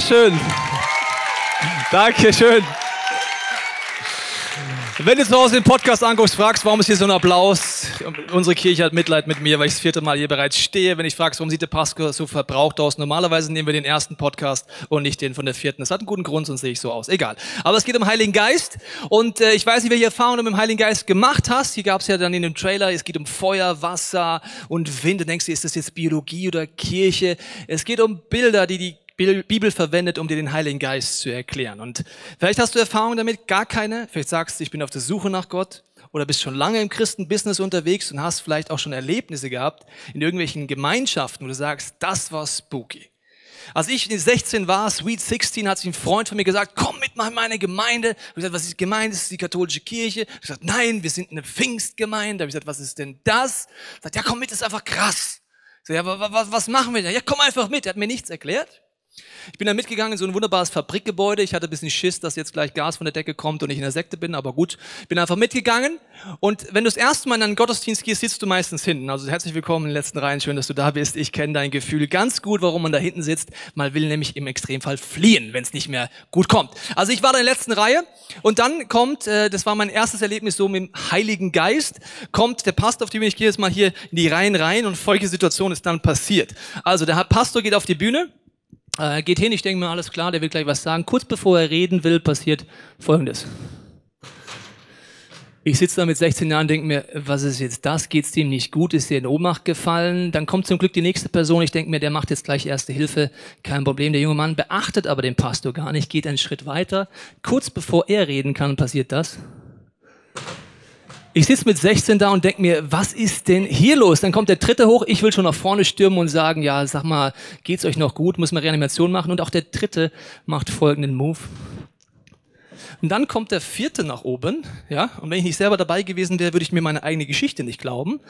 sehr schön. Dankeschön. Wenn du zu Hause den Podcast anguckst, fragst, warum ist hier so ein Applaus? Unsere Kirche hat Mitleid mit mir, weil ich das vierte Mal hier bereits stehe. Wenn ich fragst, warum sieht der Pastor so verbraucht aus? Normalerweise nehmen wir den ersten Podcast und nicht den von der vierten. Das hat einen guten Grund, sonst sehe ich so aus. Egal. Aber es geht um Heiligen Geist. Und äh, ich weiß nicht, welche Erfahrungen du mit dem Heiligen Geist gemacht hast. Hier gab es ja dann in dem Trailer, es geht um Feuer, Wasser und Wind. Du denkst dir, ist das jetzt Biologie oder Kirche? Es geht um Bilder, die die Bibel verwendet, um dir den Heiligen Geist zu erklären. Und vielleicht hast du Erfahrung damit, gar keine. Vielleicht sagst du, ich bin auf der Suche nach Gott oder bist schon lange im Christenbusiness unterwegs und hast vielleicht auch schon Erlebnisse gehabt in irgendwelchen Gemeinschaften, wo du sagst, das war spooky. Als ich 16 war, Sweet 16, hat sich ein Freund von mir gesagt, komm mit mal in meine Gemeinde. Ich habe gesagt, was ist Gemeinde? Das ist die katholische Kirche. Ich habe gesagt, nein, wir sind eine Pfingstgemeinde. Ich habe gesagt, was ist denn das? Ich gesagt, ja, komm mit, das ist einfach krass. Ich so, ja, was, was machen wir denn? Ja, komm einfach mit. Er hat mir nichts erklärt. Ich bin da mitgegangen in so ein wunderbares Fabrikgebäude. Ich hatte ein bisschen Schiss, dass jetzt gleich Gas von der Decke kommt und ich in der Sekte bin, aber gut. Bin einfach mitgegangen. Und wenn du das erste Mal in einen Gottesdienst gehst, sitzt du meistens hinten. Also herzlich willkommen in den letzten Reihen. Schön, dass du da bist. Ich kenne dein Gefühl ganz gut, warum man da hinten sitzt. Man will nämlich im Extremfall fliehen, wenn es nicht mehr gut kommt. Also ich war da in der letzten Reihe und dann kommt, äh, das war mein erstes Erlebnis so mit dem Heiligen Geist, kommt der Pastor, auf die bin ich gehe jetzt mal hier in die Reihen rein und folgende Situation ist dann passiert. Also der Pastor geht auf die Bühne äh, geht hin, ich denke mir, alles klar, der will gleich was sagen. Kurz bevor er reden will, passiert Folgendes. Ich sitze da mit 16 Jahren denke mir, was ist jetzt das? Geht's dem nicht gut? Ist der in Ohnmacht gefallen? Dann kommt zum Glück die nächste Person. Ich denke mir, der macht jetzt gleich erste Hilfe. Kein Problem. Der junge Mann beachtet aber den Pastor gar nicht, geht einen Schritt weiter. Kurz bevor er reden kann, passiert das. Ich sitze mit 16 da und denke mir, was ist denn hier los? Dann kommt der dritte hoch, ich will schon nach vorne stürmen und sagen, ja, sag mal, geht's euch noch gut? Muss man Reanimation machen? Und auch der dritte macht folgenden Move. Und dann kommt der vierte nach oben, ja, und wenn ich nicht selber dabei gewesen wäre, würde ich mir meine eigene Geschichte nicht glauben.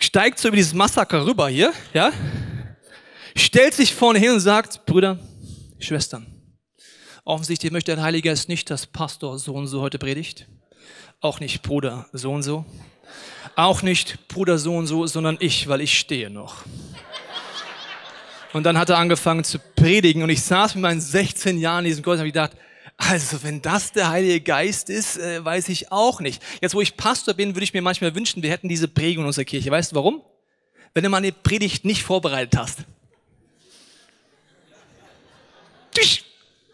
Steigt so über dieses Massaker rüber hier, ja, stellt sich vorne hin und sagt, Brüder, Schwestern, offensichtlich möchte der Heilige Geist nicht, dass Pastor so und so heute predigt auch nicht Bruder so und so. Auch nicht Bruder so und so, sondern ich, weil ich stehe noch. Und dann hat er angefangen zu predigen und ich saß mit meinen 16 Jahren in diesem Gottesdienst und habe gedacht, also wenn das der Heilige Geist ist, äh, weiß ich auch nicht. Jetzt, wo ich Pastor bin, würde ich mir manchmal wünschen, wir hätten diese Prägung in unserer Kirche. Weißt du warum? Wenn du mal eine Predigt nicht vorbereitet hast.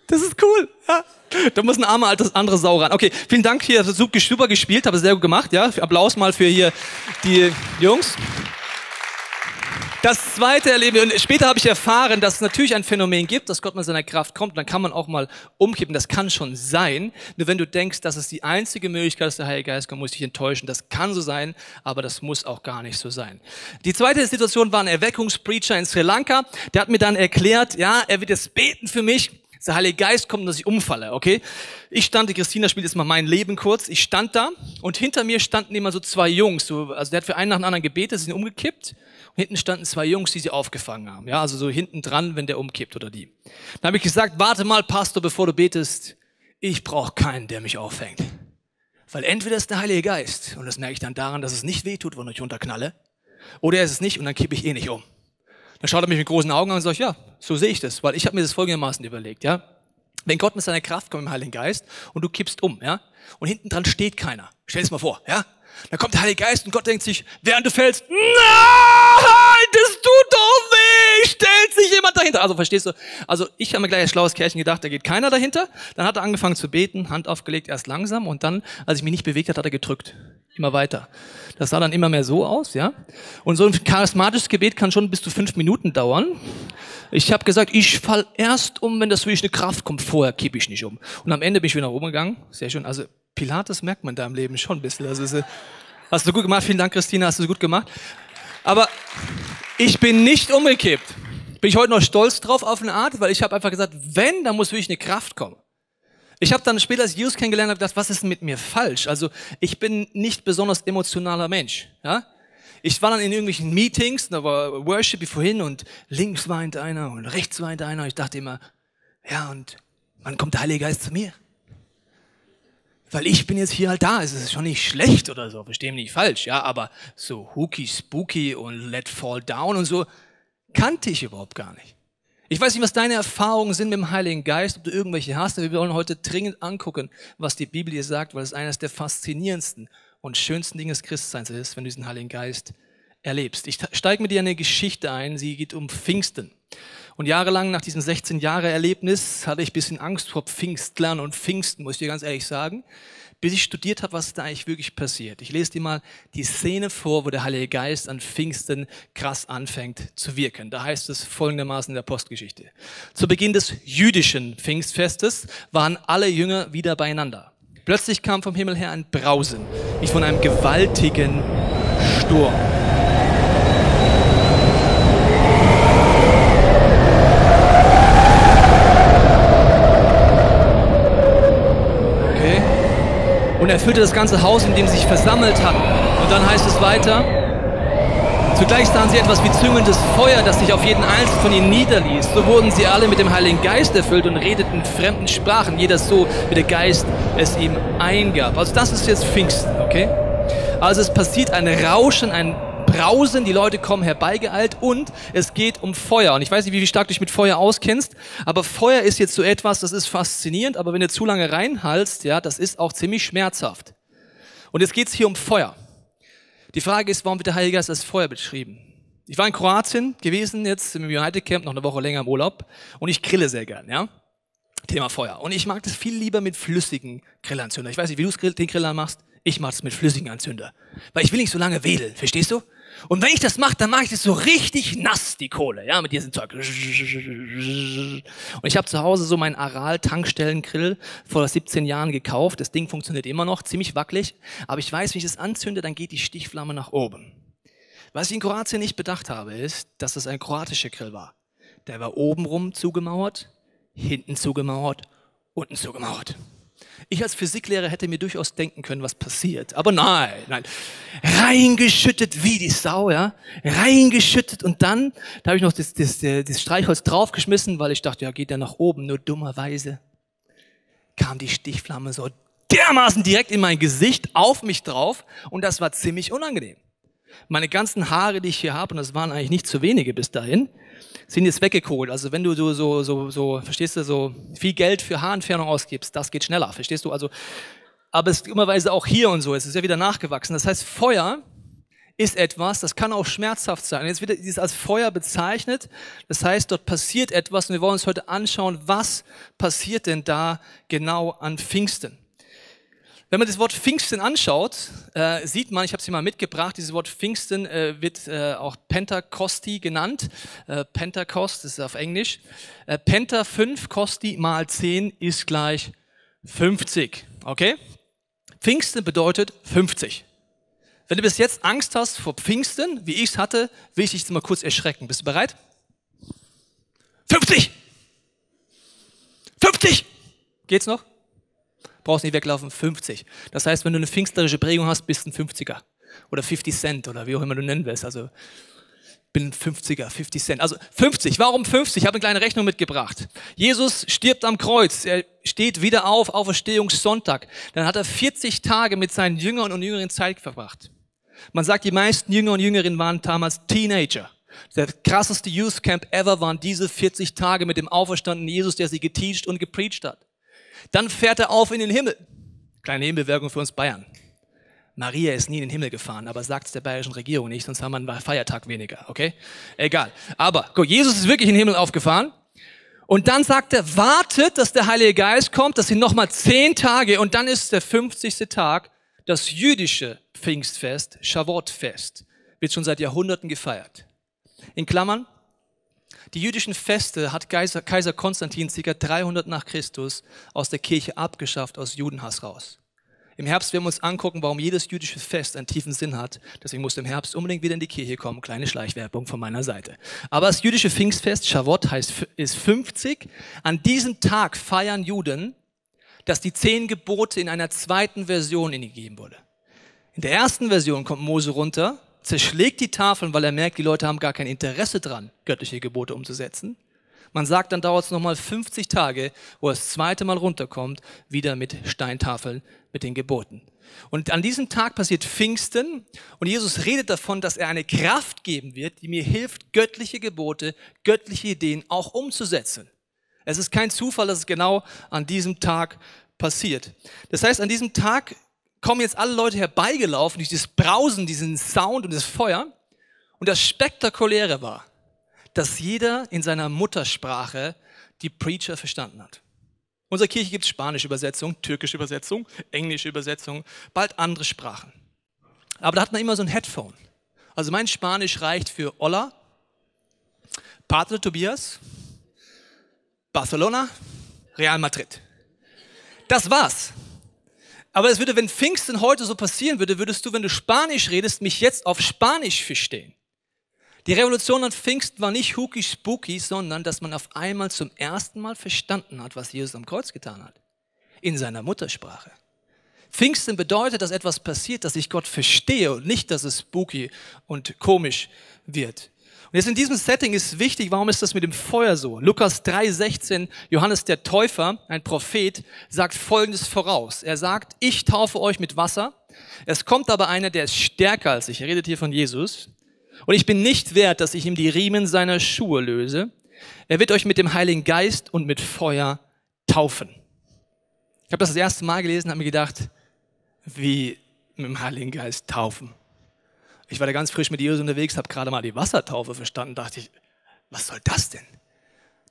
Das ist cool. Ja. Da muss ein armer altes andere Sau ran. Okay, vielen Dank hier, super gespielt, habe sehr gut gemacht. Ja, Applaus mal für hier die Jungs. Das zweite Erleben, und später habe ich erfahren, dass es natürlich ein Phänomen gibt, dass Gott mit seiner Kraft kommt, und dann kann man auch mal umkippen, das kann schon sein. Nur wenn du denkst, dass es die einzige Möglichkeit ist, der Heilige Geist kommt, muss ich dich enttäuschen. Das kann so sein, aber das muss auch gar nicht so sein. Die zweite Situation war ein Erweckungspreacher in Sri Lanka, der hat mir dann erklärt, ja, er wird jetzt beten für mich, der Heilige Geist kommt, dass ich umfalle, okay? Ich stand, die Christina spielt jetzt mal mein Leben kurz. Ich stand da und hinter mir standen immer so zwei Jungs. So, also der hat für einen nach dem anderen gebetet, sie sind umgekippt. Und hinten standen zwei Jungs, die sie aufgefangen haben. Ja, also so hinten dran, wenn der umkippt oder die. Dann habe ich gesagt, warte mal, Pastor, bevor du betest. Ich brauche keinen, der mich auffängt. Weil entweder ist der Heilige Geist, und das merke ich dann daran, dass es nicht wehtut, wenn ich runterknalle, oder er ist es nicht und dann kippe ich eh nicht um. Dann schaut er mich mit großen Augen an und sagt, ja, so sehe ich das, weil ich habe mir das folgendermaßen überlegt, ja. Wenn Gott mit seiner Kraft kommt im Heiligen Geist und du kippst um, ja, und hinten dran steht keiner. Stell das mal vor, ja. Dann kommt der Heilige Geist und Gott denkt sich, während du fällst, nein, das tut doch weh, stellt sich jemand dahinter. Also verstehst du? Also ich habe mir gleich ein schlaues Kerlchen gedacht, da geht keiner dahinter. Dann hat er angefangen zu beten, Hand aufgelegt, erst langsam und dann, als ich mich nicht bewegt hat, hat er gedrückt. Immer weiter. Das sah dann immer mehr so aus, ja. Und so ein charismatisches Gebet kann schon bis zu fünf Minuten dauern. Ich habe gesagt, ich fall erst um, wenn das wirklich eine Kraft kommt. Vorher kippe ich nicht um. Und am Ende bin ich wieder rumgegangen. Sehr schön. Also Pilates merkt man da im Leben schon ein bisschen. Also, ist, hast du gut gemacht. Vielen Dank, Christina. Hast du gut gemacht. Aber ich bin nicht umgekippt. Bin ich heute noch stolz drauf auf eine Art, weil ich habe einfach gesagt, wenn, dann muss wirklich eine Kraft kommen. Ich habe dann später, als ich Jesus kennengelernt habe, gedacht, was ist mit mir falsch? Also ich bin nicht besonders emotionaler Mensch. Ja? Ich war dann in irgendwelchen Meetings, da war Worship wie vorhin und links weint einer und rechts weint einer. Ich dachte immer, ja und wann kommt der Heilige Geist zu mir? Weil ich bin jetzt hier halt da. Es ist schon nicht schlecht oder so, versteh mich nicht falsch, ja, aber so hooky, spooky und let fall down und so kannte ich überhaupt gar nicht. Ich weiß nicht, was deine Erfahrungen sind mit dem Heiligen Geist, ob du irgendwelche hast, aber wir wollen heute dringend angucken, was die Bibel hier sagt, weil es eines der faszinierendsten und schönsten Dinge des Christseins ist, wenn du diesen Heiligen Geist erlebst. Ich steige mit dir in eine Geschichte ein, sie geht um Pfingsten. Und jahrelang nach diesem 16-Jahre-Erlebnis hatte ich ein bisschen Angst vor Pfingstlern und Pfingsten, muss ich dir ganz ehrlich sagen, bis ich studiert habe, was da eigentlich wirklich passiert. Ich lese dir mal die Szene vor, wo der Heilige Geist an Pfingsten krass anfängt zu wirken. Da heißt es folgendermaßen in der Postgeschichte. Zu Beginn des jüdischen Pfingstfestes waren alle Jünger wieder beieinander. Plötzlich kam vom Himmel her ein Brausen, wie von einem gewaltigen Sturm. Und erfüllte das ganze Haus, in dem sie sich versammelt hatten. Und dann heißt es weiter, Zugleich sahen sie etwas wie züngelndes Feuer, das sich auf jeden Einzelnen von ihnen niederließ. So wurden sie alle mit dem Heiligen Geist erfüllt und redeten fremden Sprachen, jeder so, wie der Geist es ihm eingab. Also das ist jetzt Pfingsten, okay? Also es passiert ein Rauschen, ein Brausen, die Leute kommen herbeigeeilt und es geht um Feuer. Und ich weiß nicht, wie stark du dich mit Feuer auskennst, aber Feuer ist jetzt so etwas, das ist faszinierend, aber wenn du zu lange reinhalst, ja, das ist auch ziemlich schmerzhaft. Und jetzt geht es hier um Feuer. Die Frage ist, warum wird der Heilige Geist als Feuer beschrieben? Ich war in Kroatien gewesen, jetzt im United Camp, noch eine Woche länger im Urlaub und ich grille sehr gern, ja. Thema Feuer. Und ich mag das viel lieber mit flüssigen Grillanzünder. Ich weiß nicht, wie du den Grill machst. Ich mache es mit flüssigen Anzünder. Weil ich will nicht so lange wedeln, verstehst du? Und wenn ich das mache, dann mache ich das so richtig nass, die Kohle, ja, mit diesem Zeug. Und ich habe zu Hause so meinen Aral-Tankstellengrill vor 17 Jahren gekauft. Das Ding funktioniert immer noch, ziemlich wackelig. Aber ich weiß, wenn ich das anzünde, dann geht die Stichflamme nach oben. Was ich in Kroatien nicht bedacht habe, ist, dass das ein kroatischer Grill war. Der war obenrum zugemauert, hinten zugemauert, unten zugemauert. Ich als Physiklehrer hätte mir durchaus denken können, was passiert. Aber nein, nein. Reingeschüttet wie die Sau, ja. Reingeschüttet und dann, da habe ich noch das, das, das Streichholz draufgeschmissen, weil ich dachte, ja, geht der nach oben. Nur dummerweise kam die Stichflamme so dermaßen direkt in mein Gesicht, auf mich drauf und das war ziemlich unangenehm. Meine ganzen Haare, die ich hier habe, und das waren eigentlich nicht zu wenige bis dahin, sind jetzt weggekohlt. Also wenn du so, so, so, so, verstehst du, so viel Geld für Haarentfernung ausgibst, das geht schneller, verstehst du? Also, aber es ist immerweise auch hier und so, es ist ja wieder nachgewachsen. Das heißt, Feuer ist etwas, das kann auch schmerzhaft sein. Jetzt wird es als Feuer bezeichnet. Das heißt, dort passiert etwas und wir wollen uns heute anschauen, was passiert denn da genau an Pfingsten. Wenn man das Wort Pfingsten anschaut, äh, sieht man, ich habe es hier mal mitgebracht, dieses Wort Pfingsten äh, wird äh, auch Pentakosti genannt. Äh, Pentecost ist auf Englisch. Äh, Penta 5 Kosti mal 10 ist gleich 50. Okay? Pfingsten bedeutet 50. Wenn du bis jetzt Angst hast vor Pfingsten, wie ich es hatte, will ich dich mal kurz erschrecken. Bist du bereit? 50! 50! Geht's noch? Brauchst nicht weglaufen, 50. Das heißt, wenn du eine pfingstlerische Prägung hast, bist du ein 50er. Oder 50 Cent oder wie auch immer du nennen willst. Also bin ein 50er, 50 Cent. Also 50. Warum 50? Ich habe eine kleine Rechnung mitgebracht. Jesus stirbt am Kreuz. Er steht wieder auf, Auferstehungssonntag. Dann hat er 40 Tage mit seinen Jüngern und Jüngerinnen Zeit verbracht. Man sagt, die meisten Jünger und Jüngerinnen waren damals Teenager. Der krasseste Youth Camp ever waren diese 40 Tage mit dem auferstandenen Jesus, der sie geteacht und gepreacht hat. Dann fährt er auf in den Himmel. Kleine Himmelwirkung für uns Bayern. Maria ist nie in den Himmel gefahren, aber sagt es der bayerischen Regierung nicht, sonst haben wir einen Feiertag weniger, okay? Egal. Aber guck, Jesus ist wirklich in den Himmel aufgefahren. Und dann sagt er, wartet, dass der Heilige Geist kommt. Das sind nochmal zehn Tage und dann ist der 50. Tag, das jüdische Pfingstfest, Shavuot-Fest. Wird schon seit Jahrhunderten gefeiert. In Klammern, die jüdischen Feste hat Kaiser, Kaiser Konstantin ca. 300 nach Christus aus der Kirche abgeschafft, aus Judenhass raus. Im Herbst werden wir uns angucken, warum jedes jüdische Fest einen tiefen Sinn hat. Deswegen musst du im Herbst unbedingt wieder in die Kirche kommen. Kleine Schleichwerbung von meiner Seite. Aber das jüdische Pfingstfest, Shavuot, heißt, ist 50. An diesem Tag feiern Juden, dass die zehn Gebote in einer zweiten Version ihnen gegeben wurde. In der ersten Version kommt Mose runter zerschlägt die Tafeln, weil er merkt, die Leute haben gar kein Interesse dran, göttliche Gebote umzusetzen. Man sagt, dann dauert es nochmal 50 Tage, wo er das zweite Mal runterkommt, wieder mit Steintafeln, mit den Geboten. Und an diesem Tag passiert Pfingsten und Jesus redet davon, dass er eine Kraft geben wird, die mir hilft, göttliche Gebote, göttliche Ideen auch umzusetzen. Es ist kein Zufall, dass es genau an diesem Tag passiert. Das heißt, an diesem Tag kommen jetzt alle Leute herbeigelaufen durch dieses Brausen, diesen Sound und das Feuer. Und das Spektakuläre war, dass jeder in seiner Muttersprache die Preacher verstanden hat. Unserer Kirche gibt spanische Übersetzung, türkische Übersetzung, englische Übersetzung, bald andere Sprachen. Aber da hat man immer so ein Headphone. Also mein Spanisch reicht für Hola, Padre Tobias, Barcelona, Real Madrid. Das war's. Aber es würde, wenn Pfingsten heute so passieren würde, würdest du, wenn du Spanisch redest, mich jetzt auf Spanisch verstehen. Die Revolution an Pfingsten war nicht hooky spooky, sondern dass man auf einmal zum ersten Mal verstanden hat, was Jesus am Kreuz getan hat. In seiner Muttersprache. Pfingsten bedeutet, dass etwas passiert, dass ich Gott verstehe und nicht, dass es spooky und komisch wird. Jetzt in diesem Setting ist wichtig, warum ist das mit dem Feuer so? Lukas 3,16, Johannes der Täufer, ein Prophet, sagt Folgendes voraus. Er sagt, ich taufe euch mit Wasser. Es kommt aber einer, der ist stärker als ich. Er redet hier von Jesus. Und ich bin nicht wert, dass ich ihm die Riemen seiner Schuhe löse. Er wird euch mit dem Heiligen Geist und mit Feuer taufen. Ich habe das das erste Mal gelesen, habe mir gedacht, wie mit dem Heiligen Geist taufen. Ich war da ganz frisch mit Jesus unterwegs, habe gerade mal die Wassertaufe verstanden, dachte ich, was soll das denn?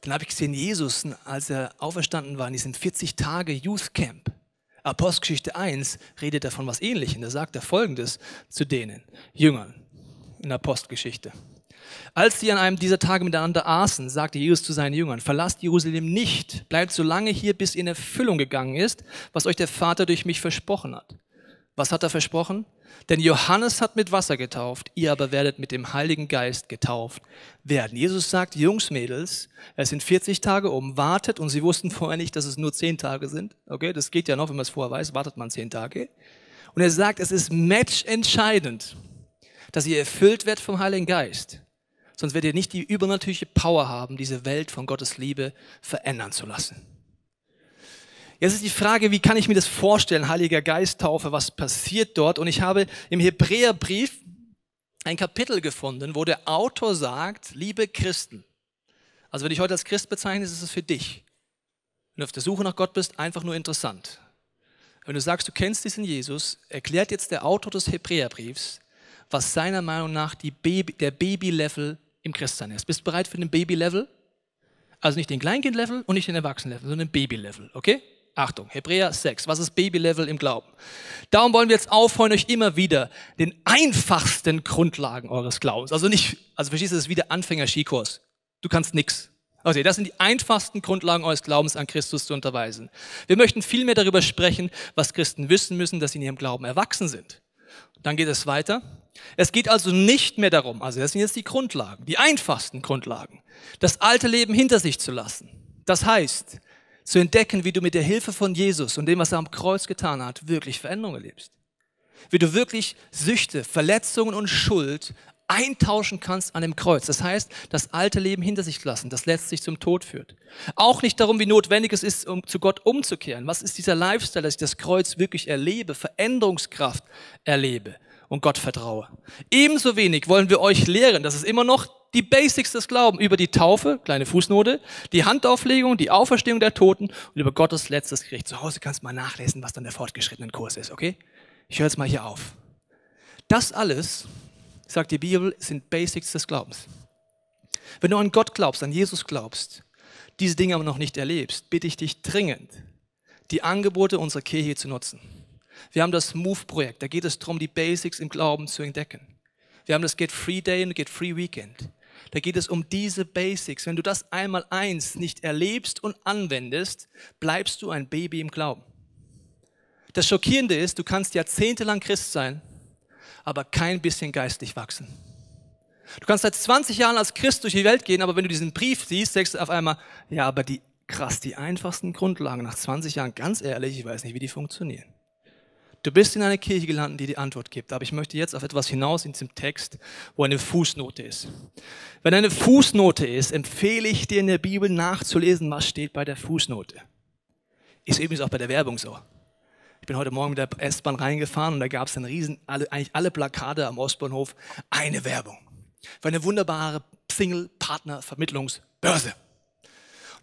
Dann habe ich gesehen, Jesus, als er auferstanden war in diesem 40 Tage Youth Camp, Apostelgeschichte 1, redet er von was Ähnlichem. Da sagt er Folgendes zu denen, Jüngern in der Postgeschichte. Als sie an einem dieser Tage miteinander aßen, sagte Jesus zu seinen Jüngern, verlasst Jerusalem nicht, bleibt so lange hier, bis in Erfüllung gegangen ist, was euch der Vater durch mich versprochen hat. Was hat er versprochen? Denn Johannes hat mit Wasser getauft, ihr aber werdet mit dem Heiligen Geist getauft werden. Jesus sagt, Jungs, Mädels, es sind 40 Tage um, wartet, und sie wussten vorher nicht, dass es nur 10 Tage sind. Okay, das geht ja noch, wenn man es vorher weiß, wartet man 10 Tage. Und er sagt, es ist matchentscheidend dass ihr erfüllt werdet vom Heiligen Geist. Sonst werdet ihr nicht die übernatürliche Power haben, diese Welt von Gottes Liebe verändern zu lassen. Jetzt ist die Frage, wie kann ich mir das vorstellen, Heiliger Geisttaufe, was passiert dort? Und ich habe im Hebräerbrief ein Kapitel gefunden, wo der Autor sagt, liebe Christen, also wenn ich heute als Christ bezeichne, ist es für dich. Wenn du auf der Suche nach Gott bist, einfach nur interessant. Wenn du sagst, du kennst diesen Jesus, erklärt jetzt der Autor des Hebräerbriefs, was seiner Meinung nach Baby, der Baby-Level im Christsein ist. Bist du bereit für den Baby-Level? Also nicht den Kleinkind-Level und nicht den Erwachsenen-Level, sondern den Baby-Level, okay? Achtung, Hebräer 6, was ist Baby-Level im Glauben? Darum wollen wir jetzt aufhören, euch immer wieder den einfachsten Grundlagen eures Glaubens, also nicht, also verstehst du, das ist wie der Anfänger-Skikurs. Du kannst nix. Okay, das sind die einfachsten Grundlagen eures Glaubens an Christus zu unterweisen. Wir möchten viel mehr darüber sprechen, was Christen wissen müssen, dass sie in ihrem Glauben erwachsen sind. Dann geht es weiter. Es geht also nicht mehr darum, also das sind jetzt die Grundlagen, die einfachsten Grundlagen, das alte Leben hinter sich zu lassen. Das heißt, zu entdecken, wie du mit der Hilfe von Jesus und dem, was er am Kreuz getan hat, wirklich Veränderungen erlebst. Wie du wirklich Süchte, Verletzungen und Schuld eintauschen kannst an dem Kreuz. Das heißt, das alte Leben hinter sich lassen, das letztlich zum Tod führt. Auch nicht darum, wie notwendig es ist, um zu Gott umzukehren. Was ist dieser Lifestyle, dass ich das Kreuz wirklich erlebe, Veränderungskraft erlebe und Gott vertraue. Ebenso wenig wollen wir euch lehren, dass es immer noch die Basics des Glaubens über die Taufe, kleine Fußnote, die Handauflegung, die Auferstehung der Toten und über Gottes letztes Gericht. Zu Hause kannst du mal nachlesen, was dann der fortgeschrittene Kurs ist, okay? Ich höre jetzt mal hier auf. Das alles sagt die Bibel, sind Basics des Glaubens. Wenn du an Gott glaubst, an Jesus glaubst, diese Dinge aber noch nicht erlebst, bitte ich dich dringend, die Angebote unserer Kirche zu nutzen. Wir haben das Move-Projekt, da geht es darum, die Basics im Glauben zu entdecken. Wir haben das Get Free Day und Get Free Weekend. Da geht es um diese Basics. Wenn du das einmal eins nicht erlebst und anwendest, bleibst du ein Baby im Glauben. Das Schockierende ist, du kannst jahrzehntelang Christ sein aber kein bisschen geistlich wachsen. Du kannst seit 20 Jahren als Christ durch die Welt gehen, aber wenn du diesen Brief siehst, denkst du auf einmal, ja, aber die, krass, die einfachsten Grundlagen nach 20 Jahren, ganz ehrlich, ich weiß nicht, wie die funktionieren. Du bist in einer Kirche gelandet, die die Antwort gibt, aber ich möchte jetzt auf etwas hinaus in diesem Text, wo eine Fußnote ist. Wenn eine Fußnote ist, empfehle ich dir in der Bibel nachzulesen, was steht bei der Fußnote. Ist übrigens auch bei der Werbung so. Ich bin heute Morgen mit der S-Bahn reingefahren und da gab es dann riesen, alle, eigentlich alle Plakate am Ostbahnhof, eine Werbung. Für eine wunderbare Single-Partner-Vermittlungsbörse.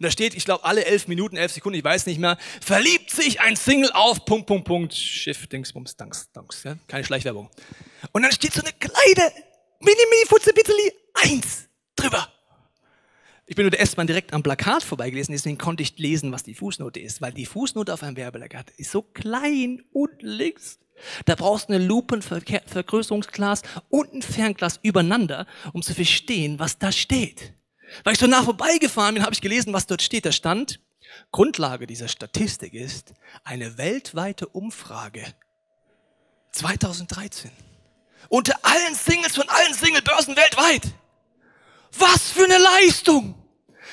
Und da steht, ich glaube, alle elf Minuten, elf Sekunden, ich weiß nicht mehr, verliebt sich ein Single auf Punkt, Punkt, Punkt, Schiff, Dingsbums, Danks, Danks, ja? keine Schleichwerbung. Und dann steht so eine kleine, mini, mini, futze, bitzeli, eins drüber. Ich bin nur der S-Bahn direkt am Plakat vorbeigelesen, deswegen konnte ich lesen, was die Fußnote ist, weil die Fußnote auf einem Werbeplakat ist so klein unten links. Da brauchst du eine Lupenvergrößerungsglas und ein Fernglas übereinander, um zu verstehen, was da steht. Weil ich so nah vorbeigefahren bin, habe ich gelesen, was dort steht. Da stand, Grundlage dieser Statistik ist eine weltweite Umfrage 2013 unter allen Singles von allen Singlebörsen weltweit. Was für eine Leistung!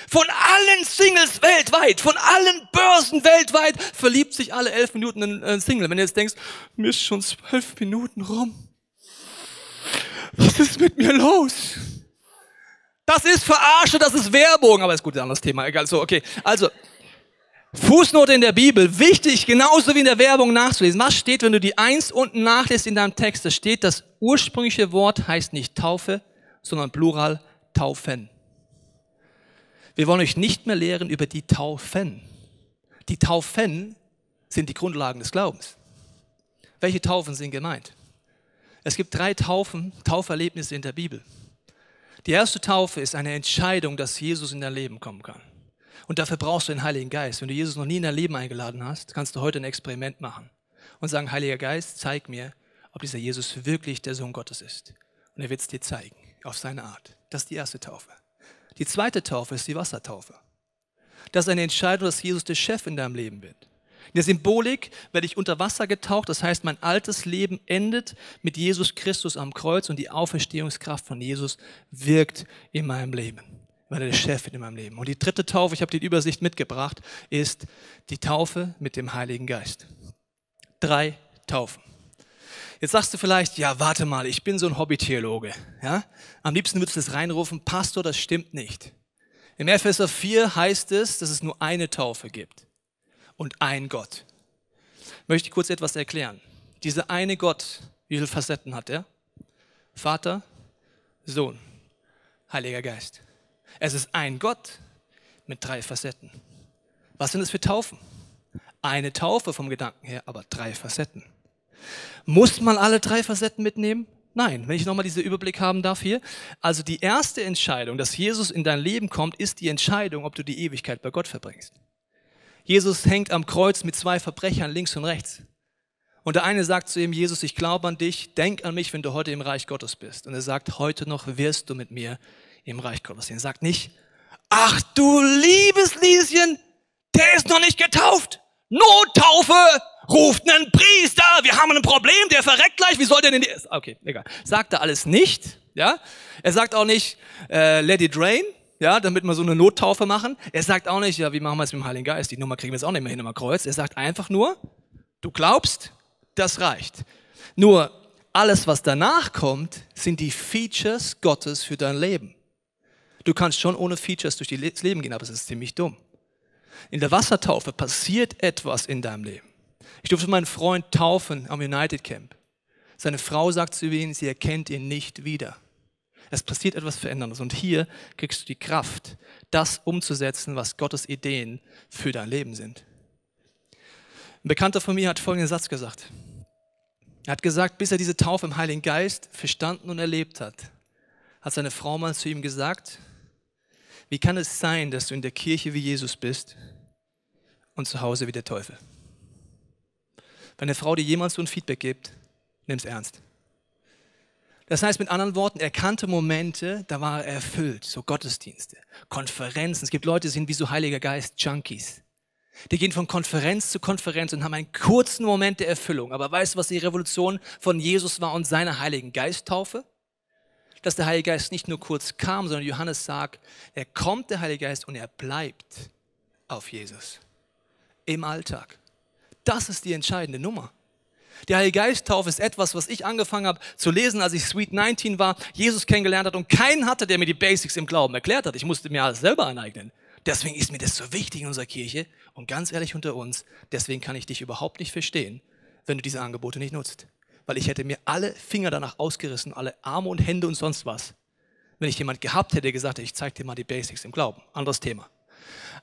Von allen Singles weltweit, von allen Börsen weltweit verliebt sich alle elf Minuten ein Single. Wenn du jetzt denkst, mir ist schon zwölf Minuten rum. Was ist mit mir los? Das ist Verarsche, das ist Werbung. Aber ist gut, ein anderes Thema. Egal, so, okay. Also, Fußnote in der Bibel, wichtig, genauso wie in der Werbung nachzulesen. Was steht, wenn du die Eins unten nachlässt in deinem Text? Da steht, das ursprüngliche Wort heißt nicht Taufe, sondern Plural Taufen. Wir wollen euch nicht mehr lehren über die Taufen. Die Taufen sind die Grundlagen des Glaubens. Welche Taufen sind gemeint? Es gibt drei Taufen, Tauferlebnisse in der Bibel. Die erste Taufe ist eine Entscheidung, dass Jesus in dein Leben kommen kann. Und dafür brauchst du den Heiligen Geist. Wenn du Jesus noch nie in dein Leben eingeladen hast, kannst du heute ein Experiment machen und sagen, Heiliger Geist, zeig mir, ob dieser Jesus wirklich der Sohn Gottes ist. Und er wird es dir zeigen, auf seine Art. Das ist die erste Taufe. Die zweite Taufe ist die Wassertaufe. Das ist eine Entscheidung, dass Jesus der Chef in deinem Leben wird. In der Symbolik werde ich unter Wasser getaucht, das heißt, mein altes Leben endet mit Jesus Christus am Kreuz und die Auferstehungskraft von Jesus wirkt in meinem Leben, weil er der Chef in meinem Leben. Und die dritte Taufe, ich habe die Übersicht mitgebracht, ist die Taufe mit dem Heiligen Geist. Drei Taufen. Jetzt sagst du vielleicht, ja, warte mal, ich bin so ein Hobbytheologe. Ja? Am liebsten würdest du es reinrufen, Pastor, das stimmt nicht. Im Epheser 4 heißt es, dass es nur eine Taufe gibt und ein Gott. Ich möchte kurz etwas erklären. Dieser eine Gott, wie viele Facetten hat er? Vater, Sohn, Heiliger Geist. Es ist ein Gott mit drei Facetten. Was sind es für Taufen? Eine Taufe vom Gedanken her, aber drei Facetten. Muss man alle drei Facetten mitnehmen? Nein, wenn ich nochmal diesen Überblick haben darf hier. Also die erste Entscheidung, dass Jesus in dein Leben kommt, ist die Entscheidung, ob du die Ewigkeit bei Gott verbringst. Jesus hängt am Kreuz mit zwei Verbrechern links und rechts. Und der eine sagt zu ihm, Jesus, ich glaube an dich, denk an mich, wenn du heute im Reich Gottes bist. Und er sagt, heute noch wirst du mit mir im Reich Gottes sein. Er sagt nicht, ach du liebes Lieschen, der ist noch nicht getauft. Nottaufe, ruft einen Priester, wir haben ein Problem, der verreckt gleich, wie soll der denn. Okay, egal. Sagt er alles nicht, ja. Er sagt auch nicht, äh, let it rain, ja, damit wir so eine Nottaufe machen. Er sagt auch nicht, ja, wie machen wir es mit dem Heiligen Geist? Die Nummer kriegen wir jetzt auch nicht mehr hin im Kreuz. Er sagt einfach nur, du glaubst, das reicht. Nur alles, was danach kommt, sind die Features Gottes für dein Leben. Du kannst schon ohne Features durch das Leben gehen, aber es ist ziemlich dumm. In der Wassertaufe passiert etwas in deinem Leben. Ich durfte meinen Freund taufen am United Camp. Seine Frau sagt zu ihm, sie erkennt ihn nicht wieder. Es passiert etwas Veränderndes und hier kriegst du die Kraft, das umzusetzen, was Gottes Ideen für dein Leben sind. Ein Bekannter von mir hat folgenden Satz gesagt. Er hat gesagt, bis er diese Taufe im Heiligen Geist verstanden und erlebt hat, hat seine Frau mal zu ihm gesagt, wie kann es sein, dass du in der Kirche wie Jesus bist und zu Hause wie der Teufel? Wenn eine Frau dir jemals so ein Feedback gibt, nimm es ernst. Das heißt mit anderen Worten, er kannte Momente, da war er erfüllt, so Gottesdienste, Konferenzen. Es gibt Leute, die sind wie so Heiliger Geist Junkies. Die gehen von Konferenz zu Konferenz und haben einen kurzen Moment der Erfüllung. Aber weißt du, was die Revolution von Jesus war und seiner Heiligen Geisttaufe? dass der Heilige Geist nicht nur kurz kam, sondern Johannes sagt, er kommt, der Heilige Geist, und er bleibt auf Jesus. Im Alltag. Das ist die entscheidende Nummer. Die Heilige Geisttaufe ist etwas, was ich angefangen habe zu lesen, als ich Sweet 19 war, Jesus kennengelernt hat und keinen hatte, der mir die Basics im Glauben erklärt hat. Ich musste mir alles selber aneignen. Deswegen ist mir das so wichtig in unserer Kirche und ganz ehrlich unter uns, deswegen kann ich dich überhaupt nicht verstehen, wenn du diese Angebote nicht nutzt. Weil ich hätte mir alle Finger danach ausgerissen, alle Arme und Hände und sonst was. Wenn ich jemand gehabt hätte, der gesagt hätte, ich zeige dir mal die Basics im Glauben. Anderes Thema.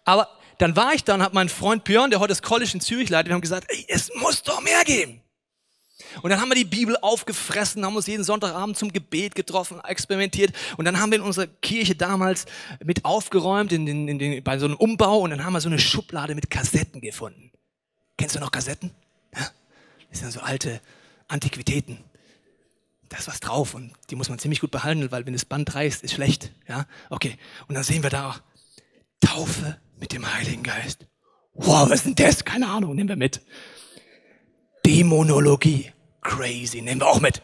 Aber dann war ich da und habe meinen Freund Björn, der heute das College in Zürich leitet, wir haben gesagt, ey, es muss doch mehr geben. Und dann haben wir die Bibel aufgefressen, haben uns jeden Sonntagabend zum Gebet getroffen, experimentiert. Und dann haben wir in unserer Kirche damals mit aufgeräumt in den, in den, bei so einem Umbau und dann haben wir so eine Schublade mit Kassetten gefunden. Kennst du noch Kassetten? Ja? Das sind so alte Antiquitäten. Da ist was drauf und die muss man ziemlich gut behandeln, weil wenn das Band reißt, ist schlecht. Ja, okay. Und dann sehen wir da Taufe mit dem Heiligen Geist. Wow, was ist denn das? Keine Ahnung, nehmen wir mit. Dämonologie. Crazy, nehmen wir auch mit.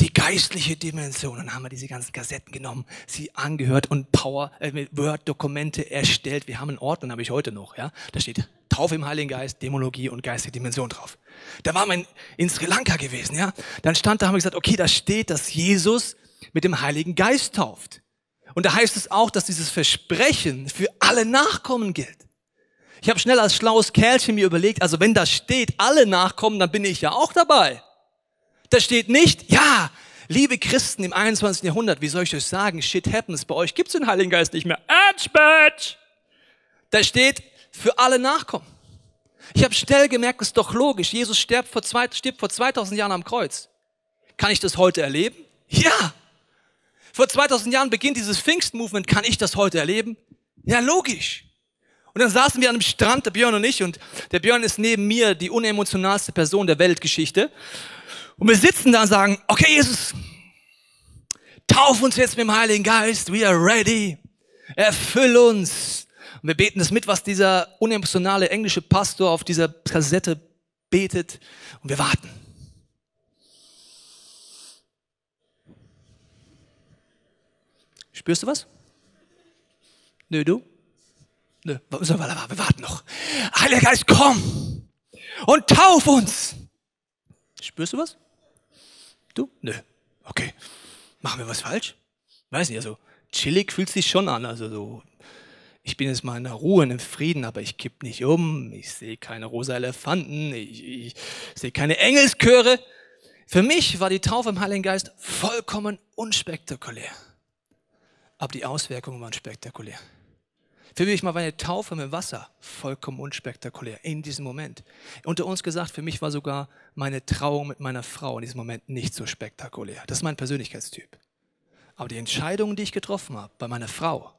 Die geistliche Dimension. Dann haben wir diese ganzen Kassetten genommen, sie angehört und Power, äh, Word-Dokumente erstellt. Wir haben einen Ort, den habe ich heute noch. Ja, da steht Taufe im Heiligen Geist, Dämonologie und geistige Dimension drauf. Da waren wir in, in Sri Lanka gewesen. Ja, dann stand da, haben wir gesagt, okay, da steht, dass Jesus mit dem Heiligen Geist tauft. Und da heißt es auch, dass dieses Versprechen für alle Nachkommen gilt. Ich habe schnell als schlaues Kerlchen mir überlegt, also wenn da steht, alle nachkommen, dann bin ich ja auch dabei. Da steht nicht, ja, liebe Christen im 21. Jahrhundert, wie soll ich euch sagen, shit happens, bei euch gibt's den Heiligen Geist nicht mehr. Edgebadge! Da steht, für alle nachkommen. Ich habe schnell gemerkt, ist doch logisch. Jesus stirbt vor, zwei, stirbt vor 2000 Jahren am Kreuz. Kann ich das heute erleben? Ja. Vor 2000 Jahren beginnt dieses Pfingst-Movement. Kann ich das heute erleben? Ja, logisch. Und dann saßen wir an einem Strand, der Björn und ich, und der Björn ist neben mir die unemotionalste Person der Weltgeschichte. Und wir sitzen da und sagen, okay, Jesus, tauf uns jetzt mit dem Heiligen Geist, we are ready. Erfüll uns. Und wir beten das mit, was dieser unemotionale englische Pastor auf dieser Kassette betet. Und wir warten. Spürst du was? Nö, du? Nö, wir warten noch. Heiliger Geist, komm und tauf uns. Spürst du was? Du? Nö. Okay. Machen wir was falsch? Weiß nicht, also chillig fühlt sich schon an. Also so, ich bin jetzt mal in der Ruhe, in dem Frieden, aber ich kipp nicht um. Ich sehe keine rosa Elefanten. Ich, ich sehe keine Engelschöre. Für mich war die Taufe im Heiligen Geist vollkommen unspektakulär. Aber die Auswirkungen waren spektakulär. Für mich war meine Taufe mit Wasser vollkommen unspektakulär in diesem Moment. Unter uns gesagt, für mich war sogar meine Trauung mit meiner Frau in diesem Moment nicht so spektakulär. Das ist mein Persönlichkeitstyp. Aber die Entscheidungen, die ich getroffen habe bei meiner Frau,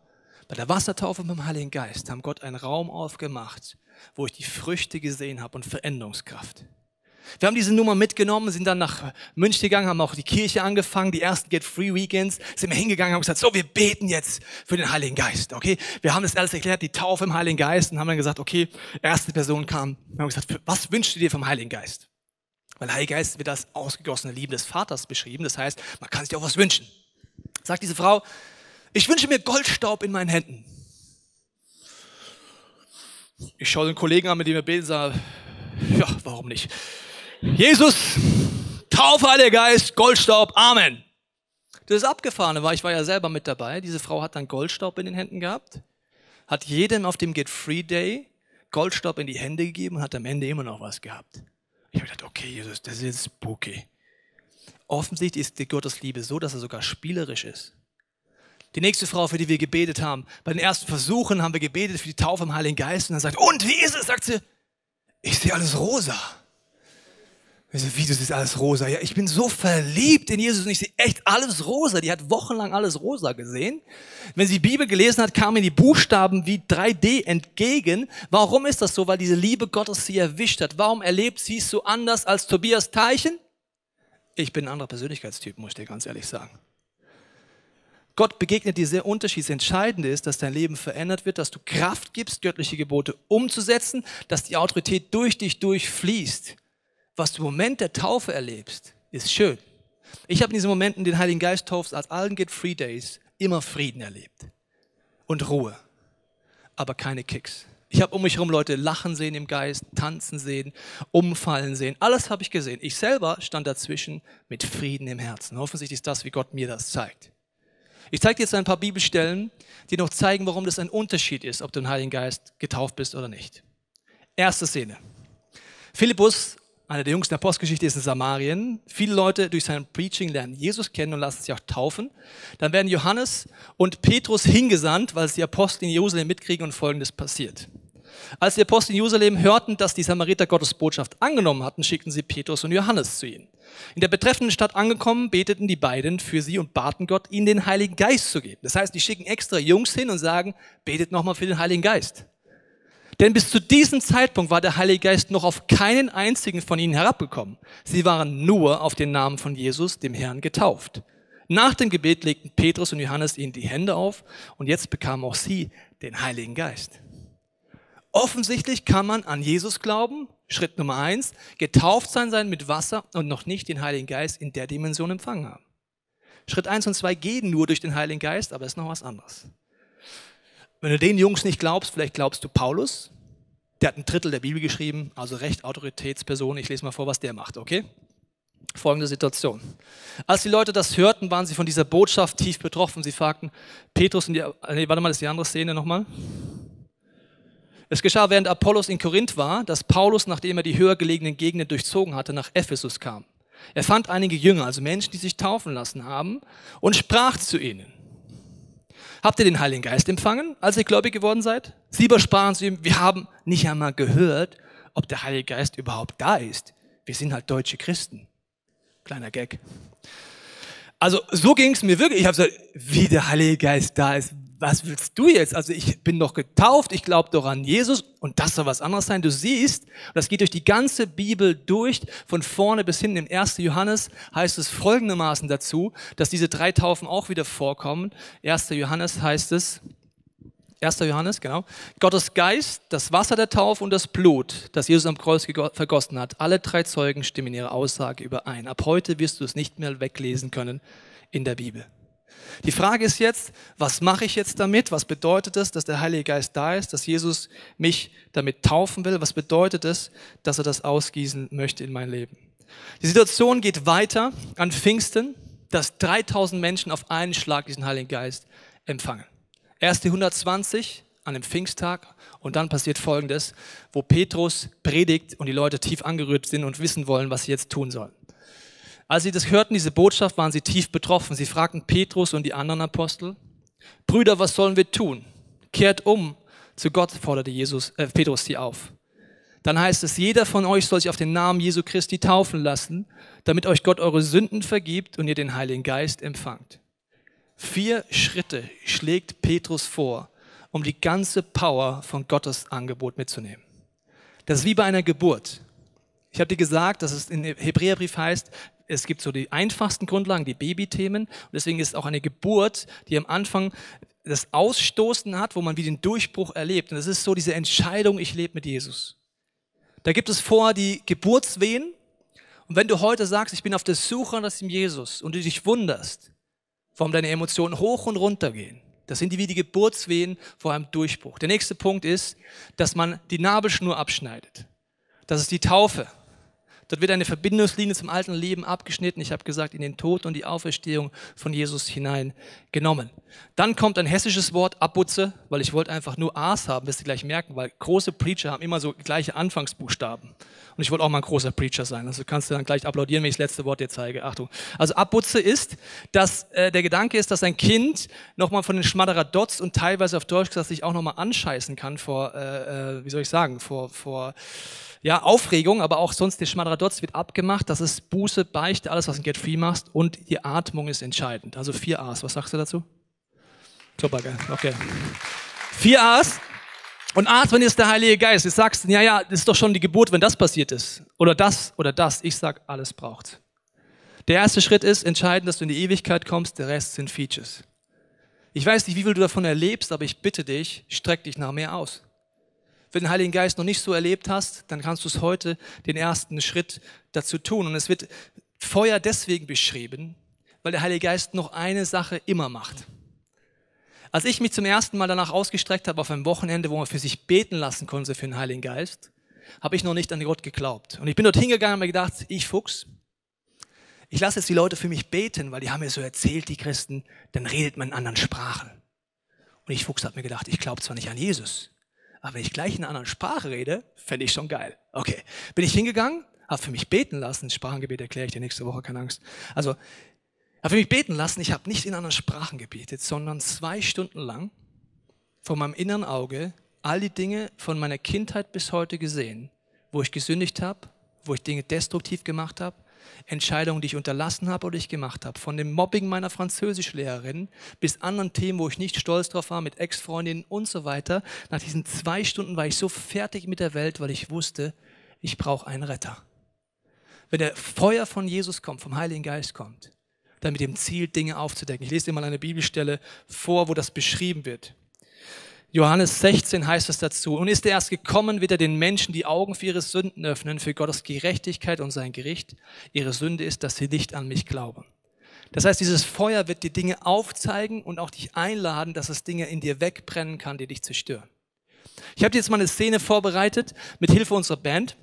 bei der Wassertaufe mit dem Heiligen Geist, haben Gott einen Raum aufgemacht, wo ich die Früchte gesehen habe und Veränderungskraft. Wir haben diese Nummer mitgenommen, sind dann nach München gegangen, haben auch die Kirche angefangen, die ersten Get Free Weekends, sind wir hingegangen, haben gesagt, so, wir beten jetzt für den Heiligen Geist, okay? Wir haben das alles erklärt, die Taufe im Heiligen Geist und haben dann gesagt, okay, erste Person kam, wir haben gesagt, was wünschst du dir vom Heiligen Geist? Weil Heiliger Geist wird als ausgegossene Liebe des Vaters beschrieben, das heißt, man kann sich auch was wünschen. Sagt diese Frau, ich wünsche mir Goldstaub in meinen Händen. Ich schaue den Kollegen an, mit dem wir beten, sage, ja, warum nicht? Jesus, Taufe, Heiliger Geist, Goldstaub, Amen. Das ist abgefahren, weil ich war ja selber mit dabei. Diese Frau hat dann Goldstaub in den Händen gehabt, hat jedem auf dem Get Free Day Goldstaub in die Hände gegeben und hat am Ende immer noch was gehabt. Ich habe gedacht, okay, Jesus, das ist spooky. Offensichtlich ist die Gottesliebe so, dass er sogar spielerisch ist. Die nächste Frau, für die wir gebetet haben, bei den ersten Versuchen haben wir gebetet für die Taufe im Heiligen Geist und dann sagt, und wie ist es? Sagt sie, ich sehe alles rosa. Wie, das ist alles rosa. Ja, ich bin so verliebt in Jesus und ich sehe echt alles rosa. Die hat wochenlang alles rosa gesehen. Wenn sie die Bibel gelesen hat, kamen die Buchstaben wie 3D entgegen. Warum ist das so? Weil diese Liebe Gottes sie erwischt hat. Warum erlebt sie es so anders als Tobias Teichen? Ich bin ein anderer Persönlichkeitstyp, muss ich dir ganz ehrlich sagen. Gott begegnet dir sehr unterschiedlich. Das Entscheidende ist, dass dein Leben verändert wird, dass du Kraft gibst, göttliche Gebote umzusetzen, dass die Autorität durch dich durchfließt was du im Moment der Taufe erlebst, ist schön. Ich habe in diesen Momenten den Heiligen Geist taufst als allen Get Free Days immer Frieden erlebt und Ruhe, aber keine Kicks. Ich habe um mich herum Leute lachen sehen im Geist, tanzen sehen, umfallen sehen. Alles habe ich gesehen. Ich selber stand dazwischen mit Frieden im Herzen. Offensichtlich ist das, wie Gott mir das zeigt. Ich zeige dir jetzt ein paar Bibelstellen, die noch zeigen, warum das ein Unterschied ist, ob du im Heiligen Geist getauft bist oder nicht. Erste Szene. Philippus einer der jüngsten Apostelgeschichte ist in Samarien. Viele Leute durch sein Preaching lernen Jesus kennen und lassen sich auch taufen. Dann werden Johannes und Petrus hingesandt, weil es die Apostel in Jerusalem mitkriegen und Folgendes passiert. Als die Apostel in Jerusalem hörten, dass die Samariter Gottes Botschaft angenommen hatten, schickten sie Petrus und Johannes zu ihnen. In der betreffenden Stadt angekommen, beteten die beiden für sie und baten Gott, ihnen den Heiligen Geist zu geben. Das heißt, die schicken extra Jungs hin und sagen, betet nochmal für den Heiligen Geist. Denn bis zu diesem Zeitpunkt war der Heilige Geist noch auf keinen einzigen von ihnen herabgekommen. Sie waren nur auf den Namen von Jesus, dem Herrn, getauft. Nach dem Gebet legten Petrus und Johannes ihnen die Hände auf und jetzt bekamen auch sie den Heiligen Geist. Offensichtlich kann man an Jesus glauben, Schritt Nummer eins, getauft sein sein mit Wasser und noch nicht den Heiligen Geist in der Dimension empfangen haben. Schritt eins und zwei gehen nur durch den Heiligen Geist, aber ist noch was anderes. Wenn du den Jungs nicht glaubst, vielleicht glaubst du Paulus. Der hat ein Drittel der Bibel geschrieben, also recht Autoritätsperson. Ich lese mal vor, was der macht, okay? Folgende Situation. Als die Leute das hörten, waren sie von dieser Botschaft tief betroffen. Sie fragten Petrus und die, nee, warte mal, das ist die andere Szene nochmal. Es geschah, während Apollos in Korinth war, dass Paulus, nachdem er die höher gelegenen Gegenden durchzogen hatte, nach Ephesus kam. Er fand einige Jünger, also Menschen, die sich taufen lassen haben, und sprach zu ihnen. Habt ihr den Heiligen Geist empfangen, als ihr gläubig geworden seid? Sie übersprachen zu ihm, wir haben nicht einmal gehört, ob der Heilige Geist überhaupt da ist. Wir sind halt deutsche Christen. Kleiner Gag. Also so ging es mir wirklich. Ich habe gesagt, wie der Heilige Geist da ist, was willst du jetzt? Also ich bin doch getauft, ich glaube doch an Jesus und das soll was anderes sein. Du siehst, das geht durch die ganze Bibel durch, von vorne bis hinten. Im 1. Johannes heißt es folgendermaßen dazu, dass diese drei Taufen auch wieder vorkommen. 1. Johannes heißt es, 1. Johannes, genau. Gottes Geist, das Wasser der Taufe und das Blut, das Jesus am Kreuz vergossen hat. Alle drei Zeugen stimmen ihre Aussage überein. Ab heute wirst du es nicht mehr weglesen können in der Bibel. Die Frage ist jetzt, was mache ich jetzt damit? Was bedeutet es, dass der Heilige Geist da ist, dass Jesus mich damit taufen will? Was bedeutet es, dass er das ausgießen möchte in mein Leben? Die Situation geht weiter an Pfingsten, dass 3000 Menschen auf einen Schlag diesen Heiligen Geist empfangen. Erst die 120 an dem Pfingsttag und dann passiert Folgendes, wo Petrus predigt und die Leute tief angerührt sind und wissen wollen, was sie jetzt tun sollen. Als sie das hörten, diese Botschaft, waren sie tief betroffen. Sie fragten Petrus und die anderen Apostel, Brüder, was sollen wir tun? Kehrt um zu Gott, forderte Jesus, äh, Petrus sie auf. Dann heißt es, jeder von euch soll sich auf den Namen Jesu Christi taufen lassen, damit euch Gott eure Sünden vergibt und ihr den Heiligen Geist empfangt. Vier Schritte schlägt Petrus vor, um die ganze Power von Gottes Angebot mitzunehmen. Das ist wie bei einer Geburt. Ich habe dir gesagt, dass es in Hebräerbrief heißt, es gibt so die einfachsten Grundlagen, die Babythemen. Und deswegen ist auch eine Geburt, die am Anfang das Ausstoßen hat, wo man wie den Durchbruch erlebt. Und das ist so diese Entscheidung, ich lebe mit Jesus. Da gibt es vorher die Geburtswehen. Und wenn du heute sagst, ich bin auf der Suche nach dem Jesus und du dich wunderst, warum deine Emotionen hoch und runter gehen, das sind die wie die Geburtswehen vor einem Durchbruch. Der nächste Punkt ist, dass man die Nabelschnur abschneidet. Das ist die Taufe. Dort wird eine Verbindungslinie zum alten Leben abgeschnitten. Ich habe gesagt, in den Tod und die Auferstehung von Jesus hineingenommen. Dann kommt ein hessisches Wort, Abutze, weil ich wollte einfach nur A's haben, wirst du gleich merken, weil große Preacher haben immer so gleiche Anfangsbuchstaben. Und ich wollte auch mal ein großer Preacher sein. Also kannst du dann gleich applaudieren, wenn ich das letzte Wort dir zeige. Achtung. Also Abutze ist, dass äh, der Gedanke ist, dass ein Kind nochmal von den Schmaderadotz und teilweise auf Deutsch gesagt sich auch nochmal anscheißen kann vor, äh, äh, wie soll ich sagen, vor, vor ja, Aufregung, aber auch sonst der Schmadradotz wird abgemacht. Das ist Buße, Beichte, alles, was du Get Free machst. Und die Atmung ist entscheidend. Also vier A's. Was sagst du dazu? Super, geil. Okay. Vier A's. Und atmen ist der Heilige Geist. Du sagst, ja, ja, das ist doch schon die Geburt, wenn das passiert ist. Oder das oder das. Ich sag, alles braucht. Der erste Schritt ist entscheidend, dass du in die Ewigkeit kommst. Der Rest sind Features. Ich weiß nicht, wie viel du davon erlebst, aber ich bitte dich, streck dich nach mehr aus. Wenn den Heiligen Geist noch nicht so erlebt hast, dann kannst du es heute den ersten Schritt dazu tun. Und es wird Feuer deswegen beschrieben, weil der Heilige Geist noch eine Sache immer macht. Als ich mich zum ersten Mal danach ausgestreckt habe auf einem Wochenende, wo man für sich beten lassen konnte für den Heiligen Geist, habe ich noch nicht an Gott geglaubt. Und ich bin dort hingegangen und mir gedacht, ich Fuchs, ich lasse jetzt die Leute für mich beten, weil die haben mir so erzählt, die Christen, dann redet man in anderen Sprachen. Und ich Fuchs habe mir gedacht, ich glaube zwar nicht an Jesus, aber wenn ich gleich in einer anderen Sprache rede, fände ich schon geil. Okay, bin ich hingegangen, habe für mich beten lassen. Sprachengebet erkläre ich dir nächste Woche, keine Angst. Also, habe für mich beten lassen. Ich habe nicht in anderen Sprachen gebetet, sondern zwei Stunden lang vor meinem inneren Auge all die Dinge von meiner Kindheit bis heute gesehen, wo ich gesündigt habe, wo ich Dinge destruktiv gemacht habe, Entscheidungen, die ich unterlassen habe oder ich gemacht habe. Von dem Mobbing meiner Französischlehrerin bis anderen Themen, wo ich nicht stolz drauf war, mit Ex-Freundinnen und so weiter. Nach diesen zwei Stunden war ich so fertig mit der Welt, weil ich wusste, ich brauche einen Retter. Wenn der Feuer von Jesus kommt, vom Heiligen Geist kommt, dann mit dem Ziel, Dinge aufzudecken. Ich lese dir mal eine Bibelstelle vor, wo das beschrieben wird. Johannes 16 heißt es dazu, und ist er erst gekommen, wird er den Menschen die Augen für ihre Sünden öffnen, für Gottes Gerechtigkeit und sein Gericht. Ihre Sünde ist, dass sie nicht an mich glauben. Das heißt, dieses Feuer wird die Dinge aufzeigen und auch dich einladen, dass es Dinge in dir wegbrennen kann, die dich zerstören. Ich habe jetzt mal eine Szene vorbereitet mit Hilfe unserer Band.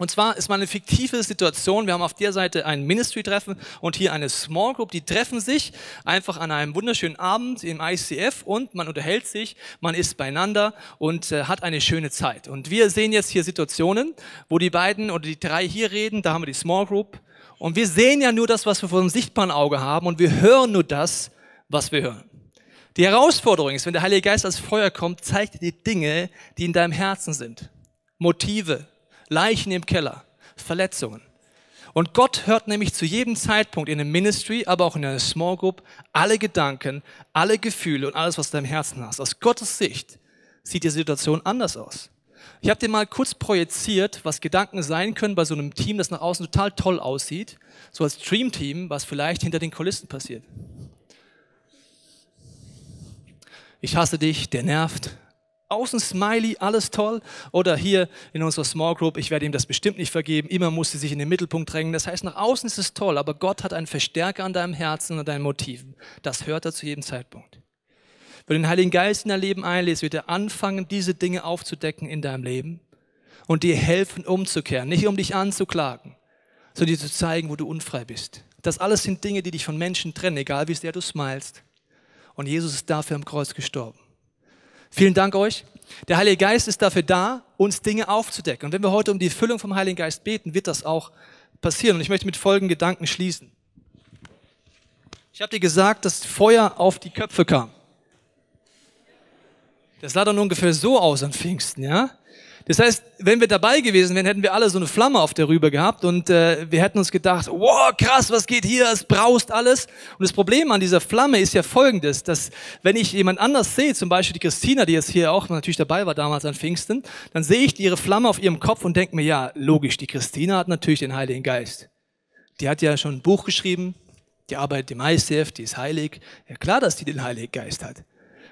Und zwar ist mal eine fiktive Situation. Wir haben auf der Seite ein Ministry-Treffen und hier eine Small Group. Die treffen sich einfach an einem wunderschönen Abend im ICF und man unterhält sich, man ist beieinander und äh, hat eine schöne Zeit. Und wir sehen jetzt hier Situationen, wo die beiden oder die drei hier reden. Da haben wir die Small Group. Und wir sehen ja nur das, was wir vor dem sichtbaren Auge haben und wir hören nur das, was wir hören. Die Herausforderung ist, wenn der Heilige Geist als Feuer kommt, zeigt er die Dinge, die in deinem Herzen sind. Motive, Leichen im Keller, Verletzungen. Und Gott hört nämlich zu jedem Zeitpunkt in einem Ministry, aber auch in einer Small Group alle Gedanken, alle Gefühle und alles, was du im Herzen hast. Aus Gottes Sicht sieht die Situation anders aus. Ich habe dir mal kurz projiziert, was Gedanken sein können bei so einem Team, das nach außen total toll aussieht, so als Dream Team, was vielleicht hinter den Kulissen passiert. Ich hasse dich, der nervt, Außen Smiley, alles toll. Oder hier in unserer Small Group, ich werde ihm das bestimmt nicht vergeben. Immer muss sie sich in den Mittelpunkt drängen. Das heißt, nach außen ist es toll, aber Gott hat einen Verstärker an deinem Herzen und deinen Motiven. Das hört er zu jedem Zeitpunkt. Wenn du den Heiligen Geist in dein Leben einlädst, wird er anfangen, diese Dinge aufzudecken in deinem Leben und dir helfen, umzukehren. Nicht um dich anzuklagen, sondern dir zu zeigen, wo du unfrei bist. Das alles sind Dinge, die dich von Menschen trennen, egal wie sehr du smilest. Und Jesus ist dafür am Kreuz gestorben. Vielen Dank euch. Der Heilige Geist ist dafür da, uns Dinge aufzudecken. Und wenn wir heute um die Füllung vom Heiligen Geist beten, wird das auch passieren. Und ich möchte mit folgenden Gedanken schließen. Ich habe dir gesagt, dass Feuer auf die Köpfe kam. Das sah dann ungefähr so aus an Pfingsten, ja? Das heißt, wenn wir dabei gewesen wären, hätten wir alle so eine Flamme auf der Rübe gehabt und äh, wir hätten uns gedacht, wow, krass, was geht hier? Es braust alles. Und das Problem an dieser Flamme ist ja folgendes, dass wenn ich jemand anders sehe, zum Beispiel die Christina, die jetzt hier auch natürlich dabei war damals an Pfingsten, dann sehe ich ihre Flamme auf ihrem Kopf und denke mir, ja, logisch, die Christina hat natürlich den Heiligen Geist. Die hat ja schon ein Buch geschrieben, die arbeitet im ICF, die ist heilig. Ja klar, dass die den Heiligen Geist hat.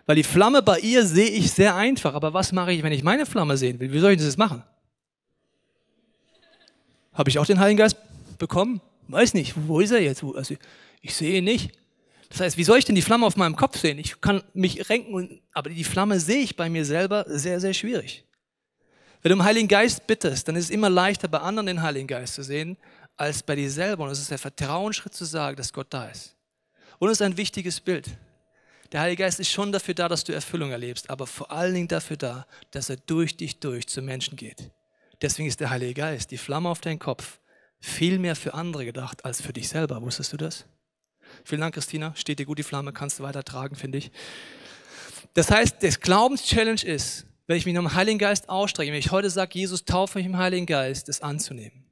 Weil die Flamme bei ihr sehe ich sehr einfach. Aber was mache ich, wenn ich meine Flamme sehen will? Wie soll ich das machen? Habe ich auch den Heiligen Geist bekommen? Weiß nicht. Wo ist er jetzt? Also, ich sehe ihn nicht. Das heißt, wie soll ich denn die Flamme auf meinem Kopf sehen? Ich kann mich renken, aber die Flamme sehe ich bei mir selber sehr, sehr schwierig. Wenn du um Heiligen Geist bittest, dann ist es immer leichter, bei anderen den Heiligen Geist zu sehen, als bei dir selber. Und es ist der Vertrauensschritt zu sagen, dass Gott da ist. Und es ist ein wichtiges Bild. Der Heilige Geist ist schon dafür da, dass du Erfüllung erlebst, aber vor allen Dingen dafür da, dass er durch dich durch zu Menschen geht. Deswegen ist der Heilige Geist, die Flamme auf deinen Kopf, viel mehr für andere gedacht als für dich selber. Wusstest du das? Vielen Dank, Christina. Steht dir gut die Flamme, kannst du weitertragen, finde ich. Das heißt, das Glaubenschallenge ist, wenn ich mich nach dem Heiligen Geist ausstrecke, wenn ich heute sage, Jesus, taufe mich im Heiligen Geist, es anzunehmen.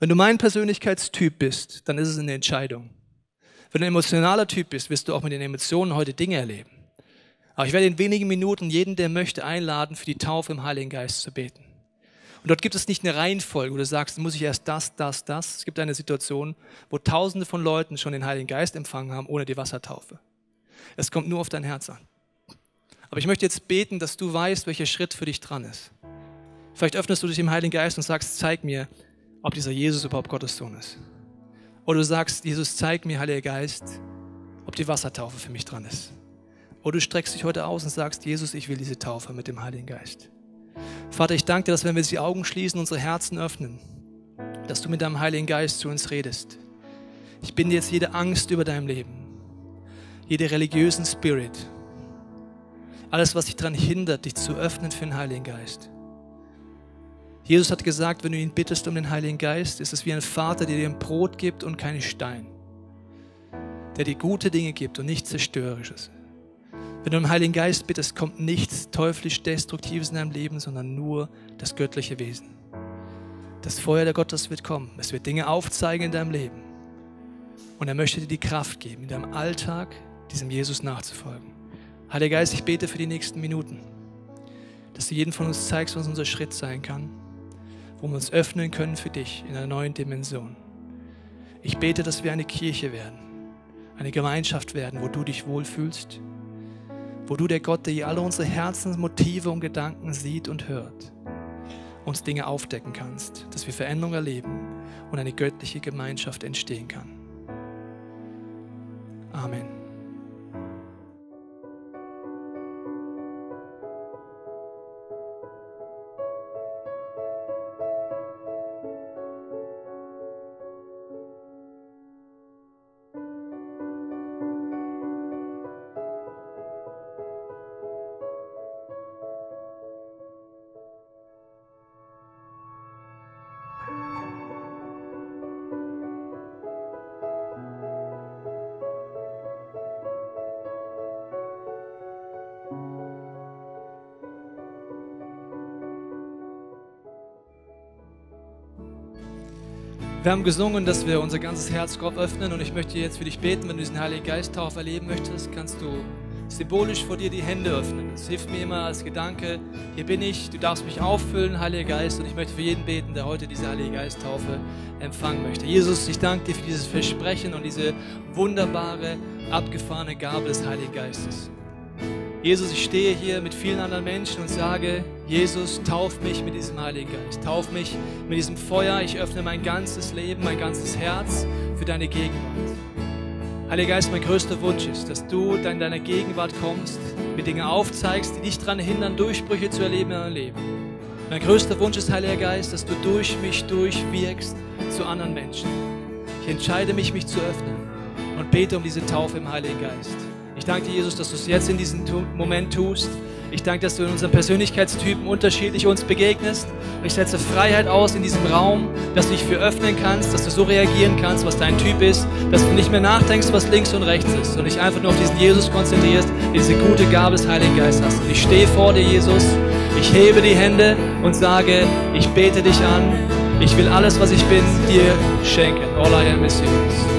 Wenn du mein Persönlichkeitstyp bist, dann ist es eine Entscheidung. Wenn du ein emotionaler Typ bist, wirst du auch mit den Emotionen heute Dinge erleben. Aber ich werde in wenigen Minuten jeden, der möchte, einladen, für die Taufe im Heiligen Geist zu beten. Und dort gibt es nicht eine Reihenfolge, wo du sagst, muss ich erst das, das, das. Es gibt eine Situation, wo Tausende von Leuten schon den Heiligen Geist empfangen haben, ohne die Wassertaufe. Es kommt nur auf dein Herz an. Aber ich möchte jetzt beten, dass du weißt, welcher Schritt für dich dran ist. Vielleicht öffnest du dich im Heiligen Geist und sagst, zeig mir, ob dieser Jesus überhaupt Gottes Sohn ist. Oder du sagst, Jesus, zeig mir, Heiliger Geist, ob die Wassertaufe für mich dran ist. Oder du streckst dich heute aus und sagst, Jesus, ich will diese Taufe mit dem Heiligen Geist. Vater, ich danke dir, dass wenn wir die Augen schließen, unsere Herzen öffnen, dass du mit deinem Heiligen Geist zu uns redest. Ich binde jetzt jede Angst über deinem Leben, jede religiösen Spirit, alles, was dich daran hindert, dich zu öffnen für den Heiligen Geist. Jesus hat gesagt, wenn du ihn bittest um den Heiligen Geist, ist es wie ein Vater, der dir ein Brot gibt und keine Stein. Der dir gute Dinge gibt und nichts Zerstörerisches. Wenn du um den Heiligen Geist bittest, kommt nichts teuflisch Destruktives in deinem Leben, sondern nur das göttliche Wesen. Das Feuer der Gottes wird kommen. Es wird Dinge aufzeigen in deinem Leben. Und er möchte dir die Kraft geben, in deinem Alltag diesem Jesus nachzufolgen. Heiliger Geist, ich bete für die nächsten Minuten, dass du jeden von uns zeigst, was unser Schritt sein kann, wo wir uns öffnen können für dich in einer neuen Dimension. Ich bete, dass wir eine Kirche werden, eine Gemeinschaft werden, wo du dich wohlfühlst, wo du der Gott, der alle unsere Herzensmotive und Gedanken sieht und hört, uns Dinge aufdecken kannst, dass wir Veränderung erleben und eine göttliche Gemeinschaft entstehen kann. Amen. Wir haben gesungen, dass wir unser ganzes Herz Gott öffnen und ich möchte jetzt für dich beten. Wenn du diesen Heiligen Geist-Tauf erleben möchtest, kannst du symbolisch vor dir die Hände öffnen. Das hilft mir immer als Gedanke, hier bin ich, du darfst mich auffüllen, Heiliger Geist, und ich möchte für jeden beten, der heute diese Heilige Geist-Taufe empfangen möchte. Jesus, ich danke dir für dieses Versprechen und diese wunderbare, abgefahrene Gabe des Heiligen Geistes. Jesus, ich stehe hier mit vielen anderen Menschen und sage, Jesus, tauf mich mit diesem Heiligen Geist, tauf mich mit diesem Feuer. Ich öffne mein ganzes Leben, mein ganzes Herz für deine Gegenwart. Heiliger Geist, mein größter Wunsch ist, dass du in deiner Gegenwart kommst, mir Dinge aufzeigst, die dich daran hindern, Durchbrüche zu erleben in deinem Leben. Mein größter Wunsch ist, Heiliger Geist, dass du durch mich durchwirkst zu anderen Menschen. Ich entscheide mich, mich zu öffnen und bete um diese Taufe im Heiligen Geist. Ich danke dir, Jesus, dass du es jetzt in diesem Moment tust. Ich danke, dass du in unseren Persönlichkeitstypen unterschiedlich uns begegnest. Und ich setze Freiheit aus in diesem Raum, dass du dich für öffnen kannst, dass du so reagieren kannst, was dein Typ ist, dass du nicht mehr nachdenkst, was links und rechts ist, und dich einfach nur auf diesen Jesus konzentrierst, diese gute Gabe des Heiligen Geistes hast. Und ich stehe vor dir, Jesus. Ich hebe die Hände und sage, ich bete dich an. Ich will alles, was ich bin, dir schenken. All I am is yours.